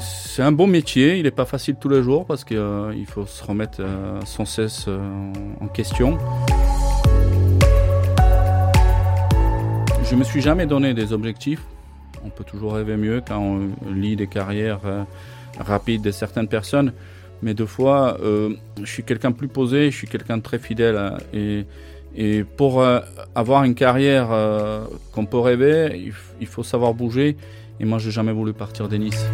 C'est un bon métier, il n'est pas facile tous les jours parce qu'il faut se remettre sans cesse en question. Je me suis jamais donné des objectifs. On peut toujours rêver mieux quand on lit des carrières rapides de certaines personnes. Mais deux fois, euh, je suis quelqu'un plus posé, je suis quelqu'un de très fidèle. Hein, et, pour euh, avoir une carrière euh, qu'on peut rêver, il, faut savoir bouger. Et moi, j'ai jamais voulu partir de Nice.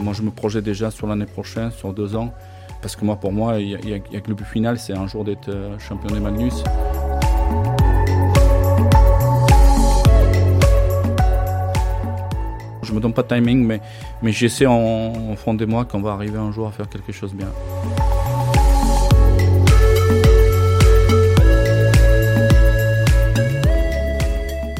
moi, je me projette déjà sur l'année prochaine, sur deux ans. Parce que moi, pour moi, il y, a que le but final, c'est un jour d'être champion de Magnus. Je me donne pas de timing, mais, mais j'essaie en, fond de moi qu'on va arriver un jour à faire quelque chose bien.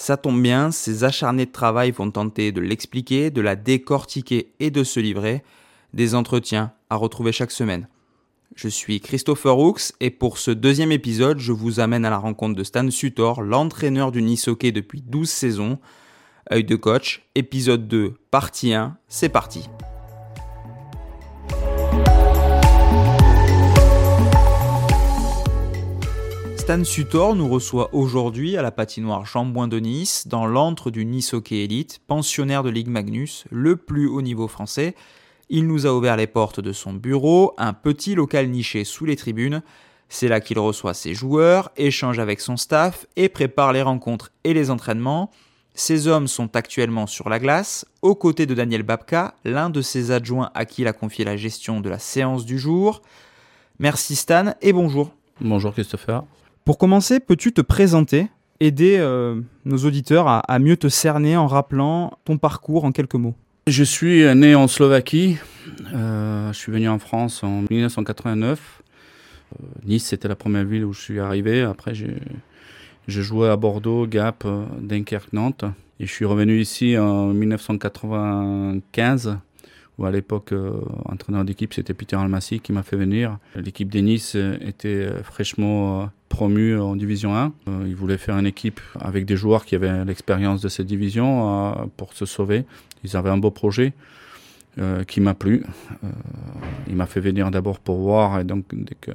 Ça tombe bien, ces acharnés de travail vont tenter de l'expliquer, de la décortiquer et de se livrer. Des entretiens à retrouver chaque semaine. Je suis Christopher Hooks et pour ce deuxième épisode, je vous amène à la rencontre de Stan Sutor, l'entraîneur du Nice Hockey depuis 12 saisons. Œil de coach, épisode 2, partie 1, c'est parti. Stan Sutor nous reçoit aujourd'hui à la patinoire Chambouin de Nice, dans l'antre du Nice Hockey Elite, pensionnaire de Ligue Magnus, le plus haut niveau français. Il nous a ouvert les portes de son bureau, un petit local niché sous les tribunes. C'est là qu'il reçoit ses joueurs, échange avec son staff et prépare les rencontres et les entraînements. Ces hommes sont actuellement sur la glace, aux côtés de Daniel Babka, l'un de ses adjoints à qui il a confié la gestion de la séance du jour. Merci Stan et bonjour. Bonjour Christopher. Pour commencer, peux-tu te présenter, aider euh, nos auditeurs à, mieux te cerner en rappelant ton parcours en quelques mots? Je suis né en Slovaquie. Euh, je suis venu en France en 1989. Euh, nice, c'était la première ville où je suis arrivé. Après, j'ai joué à Bordeaux, Gap, Dunkerque, Nantes. Et je suis revenu ici en 1995, où à l'époque, entraîneur d'équipe, c'était Peter Almassi qui m'a fait venir. L'équipe des Nice était fraîchement promue en Division 1. ils voulaient faire une équipe avec des joueurs qui avaient l'expérience de cette division pour se sauver. Ils avaient un beau projet. qui m'a plu. il m'a fait venir d'abord pour voir et donc dès que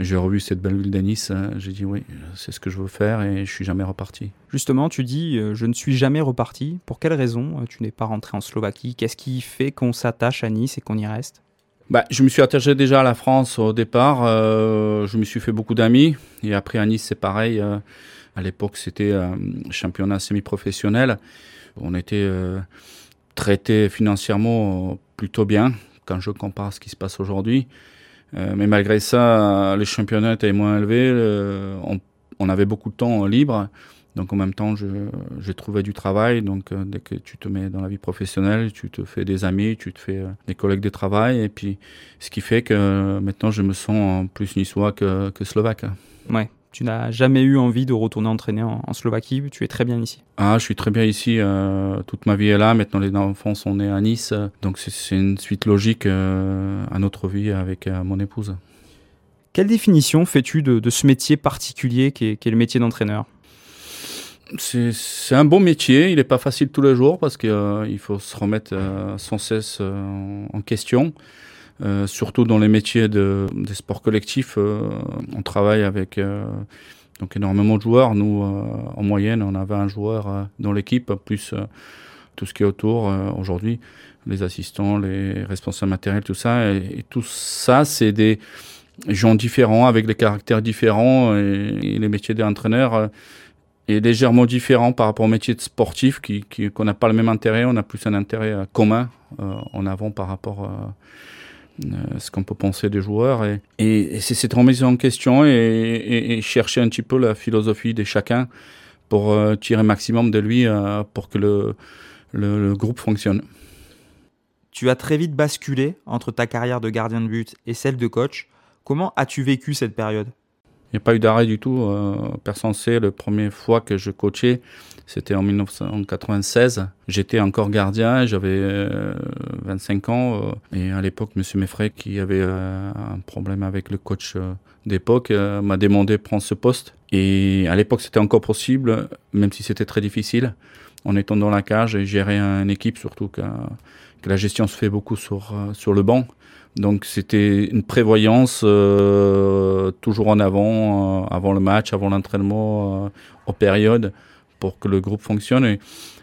j'ai revu cette belle ville de Nice, hein. j'ai dit oui, c'est ce que je veux faire et je suis jamais reparti. Justement, tu dis euh, je ne suis jamais reparti. Pour quelle raison euh, tu n'es pas rentré en Slovaquie? Qu'est-ce qui fait qu'on s'attache à Nice et qu'on y reste? Bah, je me suis attaché déjà à la France au départ. Euh, je me suis fait beaucoup d'amis. Et après à Nice, c'est pareil. à l'époque, c'était un championnat semi-professionnel. On était traité financièrement plutôt bien quand je compare à ce qui se passe aujourd'hui. Euh, mais malgré ça, les championnats étaient moins élevés. Euh, on, avait beaucoup de temps libre. Donc en même temps, j'ai trouvé du travail. Donc euh, dès que tu te mets dans la vie professionnelle, tu te fais des amis, tu te fais des collègues de travail. Et puis ce qui fait que maintenant, je me sens plus niçois que, que slovaque. Ouais. Tu n'as jamais eu envie de retourner entraîner en, Slovaquie, tu es très bien ici. Ah, je suis très bien ici, euh, toute ma vie est là, maintenant les enfants sont nés à Nice, donc c'est une suite logique euh, à notre vie avec euh, mon épouse. Quelle définition fais-tu de, ce métier particulier qui est, le métier d'entraîneur? C'est un bon métier, il n'est pas facile tous les jours parce qu'il faut se remettre sans cesse en question. Euh, surtout dans les métiers de, des sports collectifs, euh, on travaille avec euh, donc énormément de joueurs. Nous, en moyenne, on avait un joueur dans l'équipe, plus tout ce qui est autour aujourd'hui, les assistants, les responsables matériels, tout ça. Et, tout ça, c'est des gens différents, avec des caractères différents. Et, les métiers d'entraîneur est légèrement différent par rapport au métier de sportif, qui qu'on n'a pas le même intérêt, on a plus un intérêt commun en avant par rapport à euh, ce qu'on peut penser des joueurs. Et, et, c'est cette remise en question et, chercher un petit peu la philosophie de chacun pour euh, tirer maximum de lui euh, pour que le, le, groupe fonctionne. Tu as très vite basculé entre ta carrière de gardien de but et celle de coach. Comment as-tu vécu cette période? Il n'y a pas eu d'arrêt du tout. Euh, personne sait, la première fois que je coachais, c'était en 1996. J'étais encore gardien, j'avais 25 euh, ans. Euh, et à l'époque, M. Meffray, qui avait euh, un problème avec le coach d'époque, m'a demandé de prendre ce poste. Et à l'époque, c'était encore possible, même si c'était très difficile. En étant dans la cage et gérer une équipe, surtout que, que la gestion se fait beaucoup sur, sur le banc. Donc c'était une prévoyance toujours en avant, avant le match, avant l'entraînement, aux périodes pour que le groupe fonctionne. Et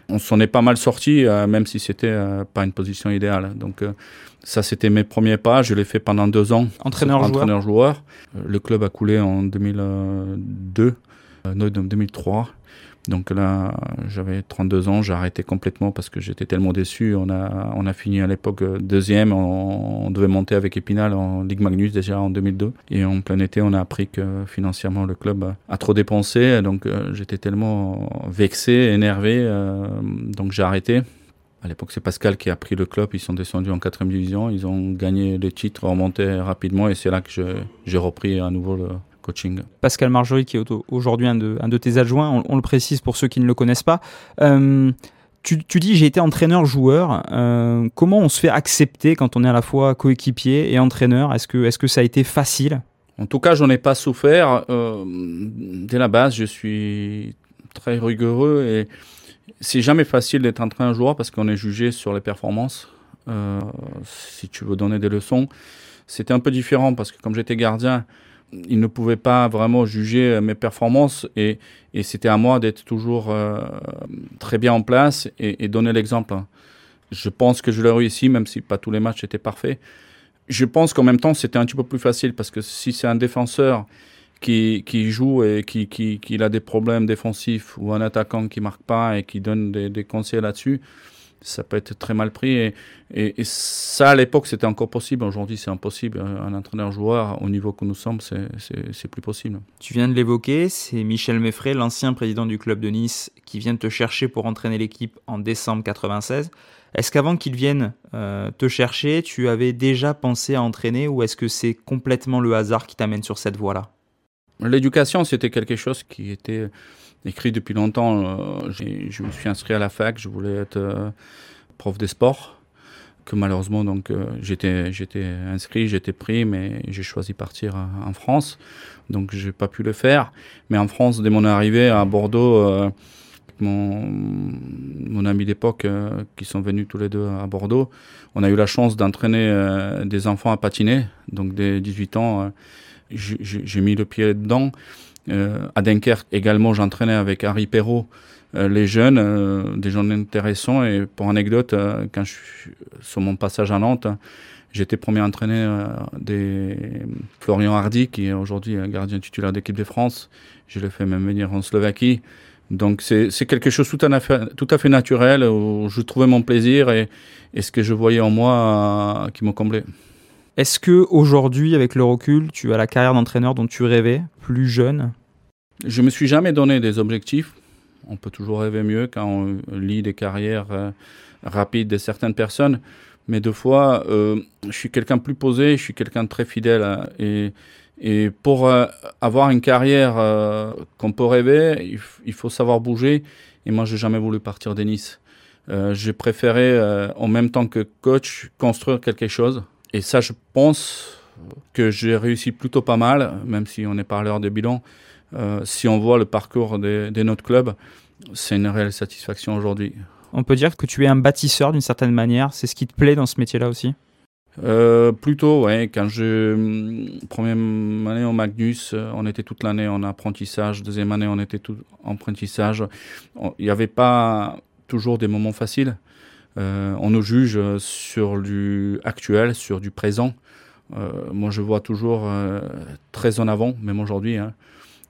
on s'en est pas mal sorti, euh, même si c'était euh, pas une position idéale. Donc euh, ça, c'était mes premiers pas. Je l'ai fait pendant deux ans. Entraîneur-joueur. Entraîneur-joueur. Le club a coulé en 2002, 2003. Donc là, j'avais 32 ans, j'ai arrêté complètement parce que j'étais tellement déçu. On a, on a fini à l'époque euh, deuxième, on, devait monter avec Épinal en Ligue Magnus déjà en 2002. Et en plein été, on a appris que financièrement le club a trop dépensé. Donc euh, j'étais tellement vexé, énervé, euh, donc j'ai arrêté. À l'époque, c'est Pascal qui a pris le club. Ils sont descendus en quatrième division. Ils ont gagné le titre, remonté rapidement. Et c'est là que j'ai repris à nouveau le, Pascal Marjorie, qui est aujourd'hui un de, un de tes adjoints, on, le précise pour ceux qui ne le connaissent pas. Euh, tu, dis j'ai été entraîneur-joueur. Euh, comment on se fait accepter quand on est à la fois coéquipier et entraîneur? Est-ce que, est que ça a été facile? En tout cas, j'en ai pas souffert. Euh, dès la base, je suis très rigoureux et c'est jamais facile d'être entraîneur-joueur parce qu'on est jugé sur les performances. si tu veux donner des leçons, c'était un peu différent parce que comme j'étais gardien, il ne pouvait pas vraiment juger mes performances et, c'était à moi d'être toujours euh, très bien en place et, donner l'exemple. Je pense que je l'ai réussi, même si pas tous les matchs étaient parfaits. Je pense qu'en même temps, c'était un petit peu plus facile parce que si c'est un défenseur qui, joue et qui, a des problèmes défensifs ou un attaquant qui marque pas et qui donne des, des conseils là-dessus, ça peut être très mal pris. Et, et, ça, à l'époque, c'était encore possible. Aujourd'hui, c'est impossible. Un entraîneur-joueur, au niveau que nous sommes, c'est plus possible. Tu viens de l'évoquer, c'est Michel Meffray, l'ancien président du club de Nice, qui vient te chercher pour entraîner l'équipe en décembre 96. Est-ce qu'avant qu'il vienne euh, te chercher, tu avais déjà pensé à entraîner ou est-ce que c'est complètement le hasard qui t'amène sur cette voie-là? L'éducation, c'était quelque chose qui était écrit depuis longtemps. Euh, je me suis inscrit à la fac, je voulais être euh, prof des sports. Que malheureusement, donc, euh, j'étais, j'étais inscrit, j'étais pris, mais j'ai choisi partir en France. Donc, j'ai pas pu le faire. Mais en France, dès mon arrivée à Bordeaux, mon, mon ami d'époque, qui sont venus tous les deux à Bordeaux, on a eu la chance d'entraîner des enfants à patiner. Donc, dès 18 ans, j'ai mis le pied dedans. Euh, à Dunkerque également, j'entraînais avec Harry Perrault euh, les jeunes, euh, des jeunes intéressants. Et pour anecdote, quand je suis sur mon passage à Nantes, j'étais premier entraîné des Florian Hardy, qui est aujourd'hui gardien titulaire d'équipe de France. Je l'ai fait même venir en Slovaquie. Donc c'est quelque chose tout à, fait, tout à fait naturel où je trouvais mon plaisir et, et ce que je voyais en moi qui me comblait. Est-ce que aujourd'hui, avec le recul, tu as la carrière d'entraîneur dont tu rêvais, plus jeune? Je me suis jamais donné des objectifs. On peut toujours rêver mieux quand on lit des carrières euh, rapides de certaines personnes. Mais deux fois, euh, je suis quelqu'un plus posé, je suis quelqu'un de très fidèle. Hein. et, pour euh, avoir une carrière qu'on peut rêver, il, faut savoir bouger. Et moi, j'ai jamais voulu partir de j'ai préféré, en même temps que coach, construire quelque chose et ça, je pense que j'ai réussi plutôt pas mal, même si on à l'heure de bilan. Euh, si on voit le parcours de, notre club, c'est une réelle satisfaction aujourd'hui. On peut dire que tu es un bâtisseur d'une certaine manière. C'est ce qui te plaît dans ce métier-là aussi? Euh, Plutôt, ouais. Quand je première année au Magnus, on était toute l'année en apprentissage. Deuxième année, on était tout en apprentissage. Il n'y avait pas toujours des moments faciles. Euh, on nous juge sur du actuel, sur du présent. Euh, moi, je vois toujours euh, très en avant, même aujourd'hui. Hein.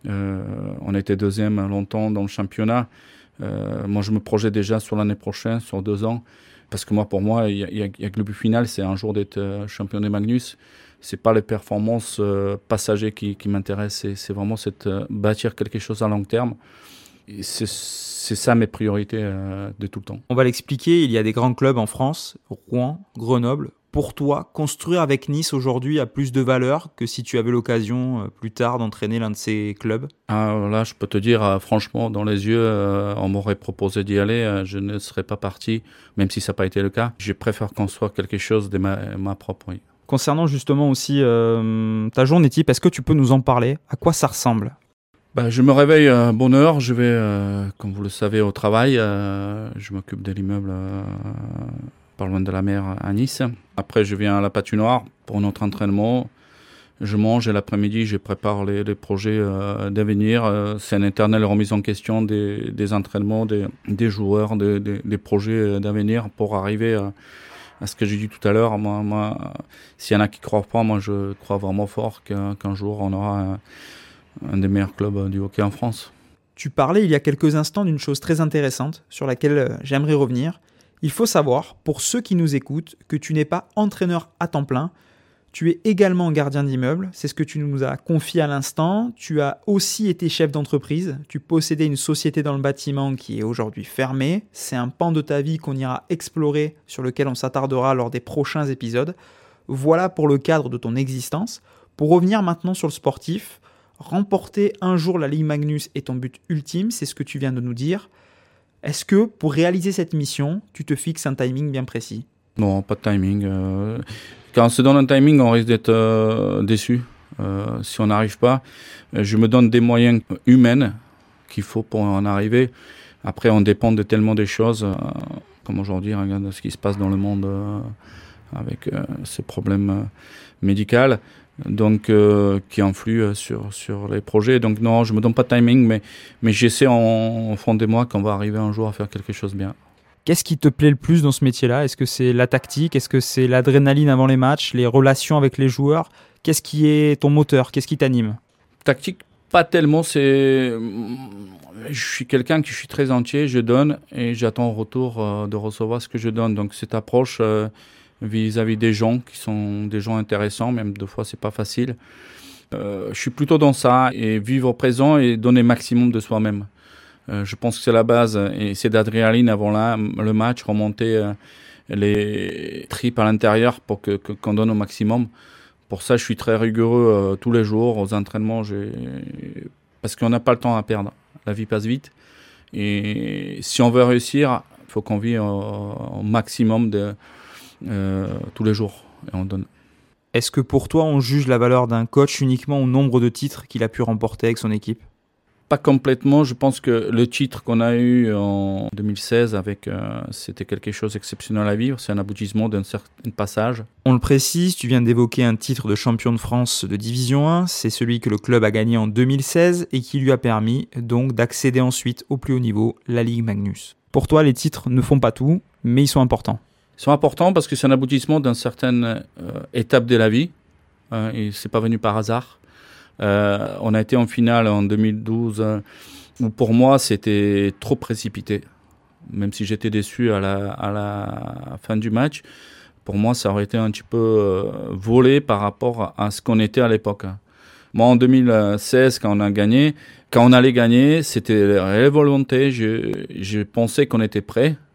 on était deuxième longtemps dans le championnat. moi, je me projette déjà sur l'année prochaine, sur deux ans. Parce que moi, pour moi, il y, a que le but final, c'est un jour d'être champion des Magnus. C'est pas les performances passagères qui, qui m'intéressent, c'est vraiment cette, bâtir quelque chose à long terme. C'est ça mes priorités de tout le temps. On va l'expliquer, il y a des grands clubs en France, Rouen, Grenoble, pour toi, construire avec Nice aujourd'hui a plus de valeur que si tu avais l'occasion euh, plus tard d'entraîner l'un de ces clubs? Ah, Là, je peux te dire, euh, franchement, dans les yeux, euh, on m'aurait proposé d'y aller, je ne serais pas parti, même si ça n'a pas été le cas. Je préfère construire quelque chose de ma, propre. vie. Concernant justement aussi ta journée type, est-ce que tu peux nous en parler? À quoi ça ressemble? Bah, je me réveille à bonne heure, je vais, comme vous le savez, au travail. je m'occupe de l'immeuble pas loin de la mer à Nice. Après, je viens à la patinoire pour notre entraînement. Je mange et l'après-midi, je prépare les, projets euh, d'avenir. Euh, c'est une éternelle remise en question des, entraînements, des, joueurs, des, projets d'avenir pour arriver à, ce que j'ai dit tout à l'heure. Moi, s'il y en a qui croient pas, moi je crois vraiment fort qu'un jour on aura un, des meilleurs clubs du hockey en France. Tu parlais il y a quelques instants d'une chose très intéressante sur laquelle euh, j'aimerais revenir. Il faut savoir, pour ceux qui nous écoutent, que tu n'es pas entraîneur à temps plein, tu es également gardien d'immeuble, c'est ce que tu nous as confié à l'instant. Tu as aussi été chef d'entreprise, tu possédais une société dans le bâtiment qui est aujourd'hui fermée. C'est un pan de ta vie qu'on ira explorer, sur lequel on s'attardera lors des prochains épisodes. Voilà pour le cadre de ton existence. Pour revenir maintenant sur le sportif, remporter un jour la Ligue Magnus est ton but ultime, c'est ce que tu viens de nous dire. Est-ce que pour réaliser cette mission, tu te fixes un timing bien précis? Non, pas de timing. Euh, quand on se donne un timing, on risque d'être euh, déçu euh, si on n'arrive pas. Je me donne des moyens humains qu'il faut pour en arriver. Après, on dépend de tellement des choses, comme aujourd'hui, regarde ce qui se passe dans le monde avec ces problèmes médicaux donc euh, qui influe euh, sur, sur les projets. Donc non, je me donne pas de timing, mais, mais j'essaie en, fond de moi qu'on va arriver un jour à faire quelque chose de bien. Qu'est-ce qui te plaît le plus dans ce métier-là? Est-ce que c'est la tactique? Est-ce que c'est l'adrénaline avant les matchs? Les relations avec les joueurs? Qu'est-ce qui est ton moteur? Qu'est-ce qui t'anime? Tactique, pas tellement. C'est, je suis quelqu'un qui je suis très entier. Je donne et j'attends en retour euh, de recevoir ce que je donne. Donc cette approche, vis-à-vis des gens qui sont des gens intéressants, même deux fois c'est pas facile. Euh, je suis plutôt dans ça et vivre au présent et donner maximum de soi-même. Euh, je pense que c'est la base et c'est d'adrénaline avant là, le match, remonter euh, les tripes à l'intérieur pour que qu'on donne au maximum. Pour ça, je suis très rigoureux tous les jours aux entraînements, parce qu'on n'a pas le temps à perdre. La vie passe vite et si on veut réussir, il faut qu'on vive au maximum de tous les jours et on donne. Est-ce que pour toi, on juge la valeur d'un coach uniquement au nombre de titres qu'il a pu remporter avec son équipe? Pas complètement. Je pense que le titre qu'on a eu en 2016, avec, euh, c'était quelque chose d'exceptionnel à vivre. C'est un aboutissement d'un certain passage. On le précise, tu viens d'évoquer un titre de champion de France de Division 1. C'est celui que le club a gagné en 2016 et qui lui a permis donc d'accéder ensuite au plus haut niveau, la Ligue Magnus. Pour toi, les titres ne font pas tout, mais ils sont importants sont importants parce que c'est un aboutissement d'une certaine euh, étape de la vie. Euh, et c'est pas venu par hasard. Euh, on a été en finale en 2012 euh, où pour moi c'était trop précipité. Même si j'étais déçu à la, à la fin du match, pour moi ça aurait été un petit peu volé par rapport à ce qu'on était à l'époque. Moi en 2016 quand on a gagné, quand on allait gagner, c'était la volonté. Je, je pensais qu'on était prêt euh,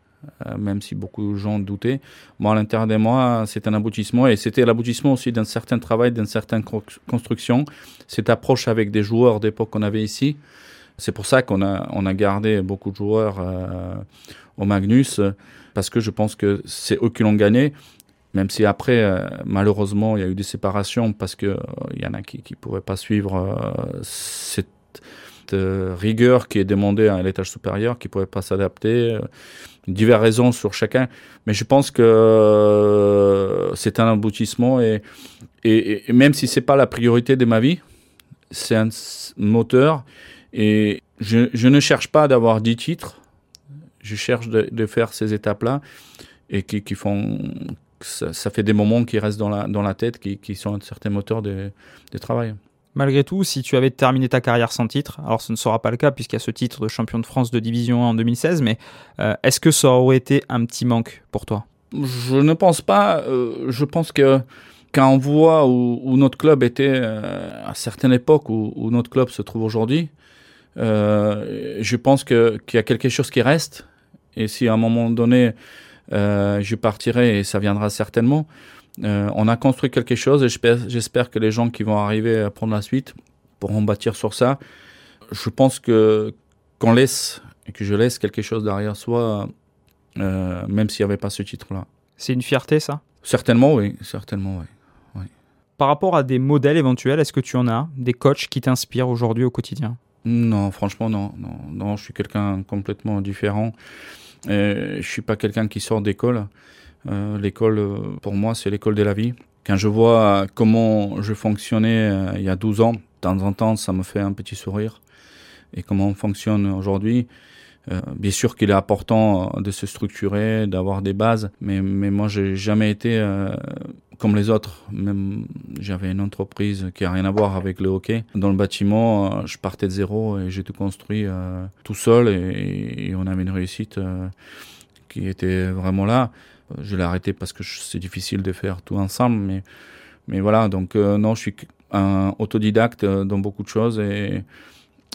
même si beaucoup de gens doutaient. Moi, à l'intérieur de moi, c'est un aboutissement et c'était l'aboutissement aussi d'un certain travail, d'une certaine construction. Cette approche avec des joueurs d'époque qu'on avait ici. C'est pour ça qu'on a, on a gardé beaucoup de joueurs euh, au Magnus, parce que je pense que c'est eux qui l'ont gagné. Même si après, euh, malheureusement, il y a eu des séparations parce qu'il il y en a qui ne pouvaient pas suivre cette rigueur qui est demandée à l'étage supérieur, qui ne pouvaient pas s'adapter diverses raisons sur chacun, mais je pense que euh, c'est un aboutissement et, même si c'est pas la priorité de ma vie, c'est un moteur et je, ne cherche pas d'avoir 10 titres, je cherche de, faire ces étapes-là et qui, qui font ça, ça, fait des moments qui restent dans la, dans la tête, qui, qui sont un certain moteur de, de travail. Malgré tout, si tu avais terminé ta carrière sans titre, alors ce ne sera pas le cas puisqu'il y a ce titre de champion de France de Division 1 en 2016, mais euh, est-ce que ça aurait été un petit manque pour toi? Je ne pense pas. Euh, je pense que quand on voit où, notre club était euh, à certaines époques, où, où, notre club se trouve aujourd'hui, je pense qu'il y a quelque chose qui reste. Et si à un moment donné, je partirai, et ça viendra certainement, euh, on a construit quelque chose et j'espère que les gens qui vont arriver à prendre la suite pourront bâtir sur ça. Je pense que qu'on laisse et que je laisse quelque chose derrière soi, euh, même s'il n'y avait pas ce titre-là. C'est une fierté, ça? Certainement, oui. Certainement, oui. oui. Par rapport à des modèles éventuels, est-ce que tu en as Des coachs qui t'inspirent aujourd'hui au quotidien? Non, franchement, non. Non, non je suis quelqu'un complètement différent. Euh, je suis pas quelqu'un qui sort d'école. Euh, l'école, euh, pour moi, c'est l'école de la vie. Quand je vois comment je fonctionnais euh, il y a 12 ans, de temps en temps, ça me fait un petit sourire. Et comment on fonctionne aujourd'hui, bien sûr qu'il est important de se structurer, d'avoir des bases, mais, mais moi, j'ai jamais été comme les autres. Même j'avais une entreprise qui a rien à voir avec le hockey. Dans le bâtiment, je partais de zéro et j'ai tout construit tout seul et, et, on avait une réussite qui était vraiment là. Je l'ai arrêté parce que c'est difficile de faire tout ensemble, mais mais voilà. Donc euh, non, je suis un autodidacte dans beaucoup de choses et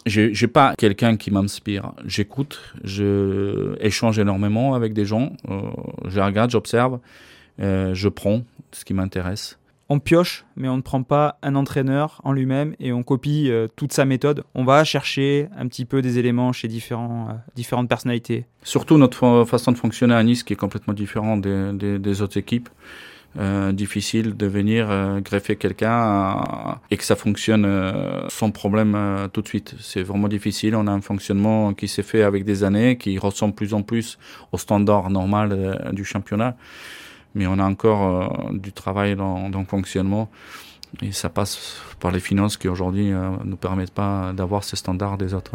j'ai pas quelqu'un qui m'inspire. J'écoute, je échange énormément avec des gens, euh, je regarde, j'observe, euh, je prends ce qui m'intéresse. On pioche, mais on ne prend pas un entraîneur en lui-même et on copie euh, toute sa méthode. On va chercher un petit peu des éléments chez différents, euh, différentes personnalités. Surtout notre façon de fonctionner à Nice qui est complètement différente des, des, autres équipes. Euh, difficile de venir greffer quelqu'un et que ça fonctionne sans problème tout de suite. C'est vraiment difficile. On a un fonctionnement qui s'est fait avec des années, qui ressemble plus en plus au standard normal du championnat. Mais on a encore du travail dans, le fonctionnement. Et ça passe par les finances qui aujourd'hui ne nous permettent pas d'avoir ces standards des autres.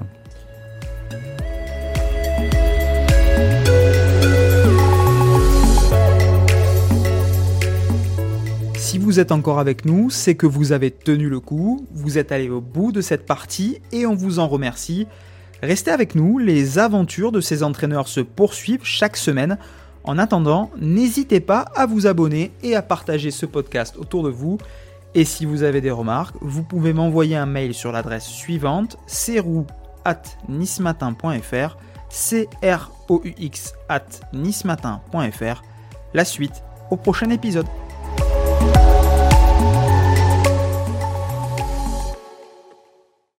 Si vous êtes encore avec nous, c'est que vous avez tenu le coup, vous êtes allé au bout de cette partie et on vous en remercie. Restez avec nous, les aventures de ces entraîneurs se poursuivent chaque semaine. En attendant, n'hésitez pas à vous abonner et à partager ce podcast autour de vous. Et si vous avez des remarques, vous pouvez m'envoyer un mail sur l'adresse suivante nismatin.fr c r o u. La suite au prochain épisode.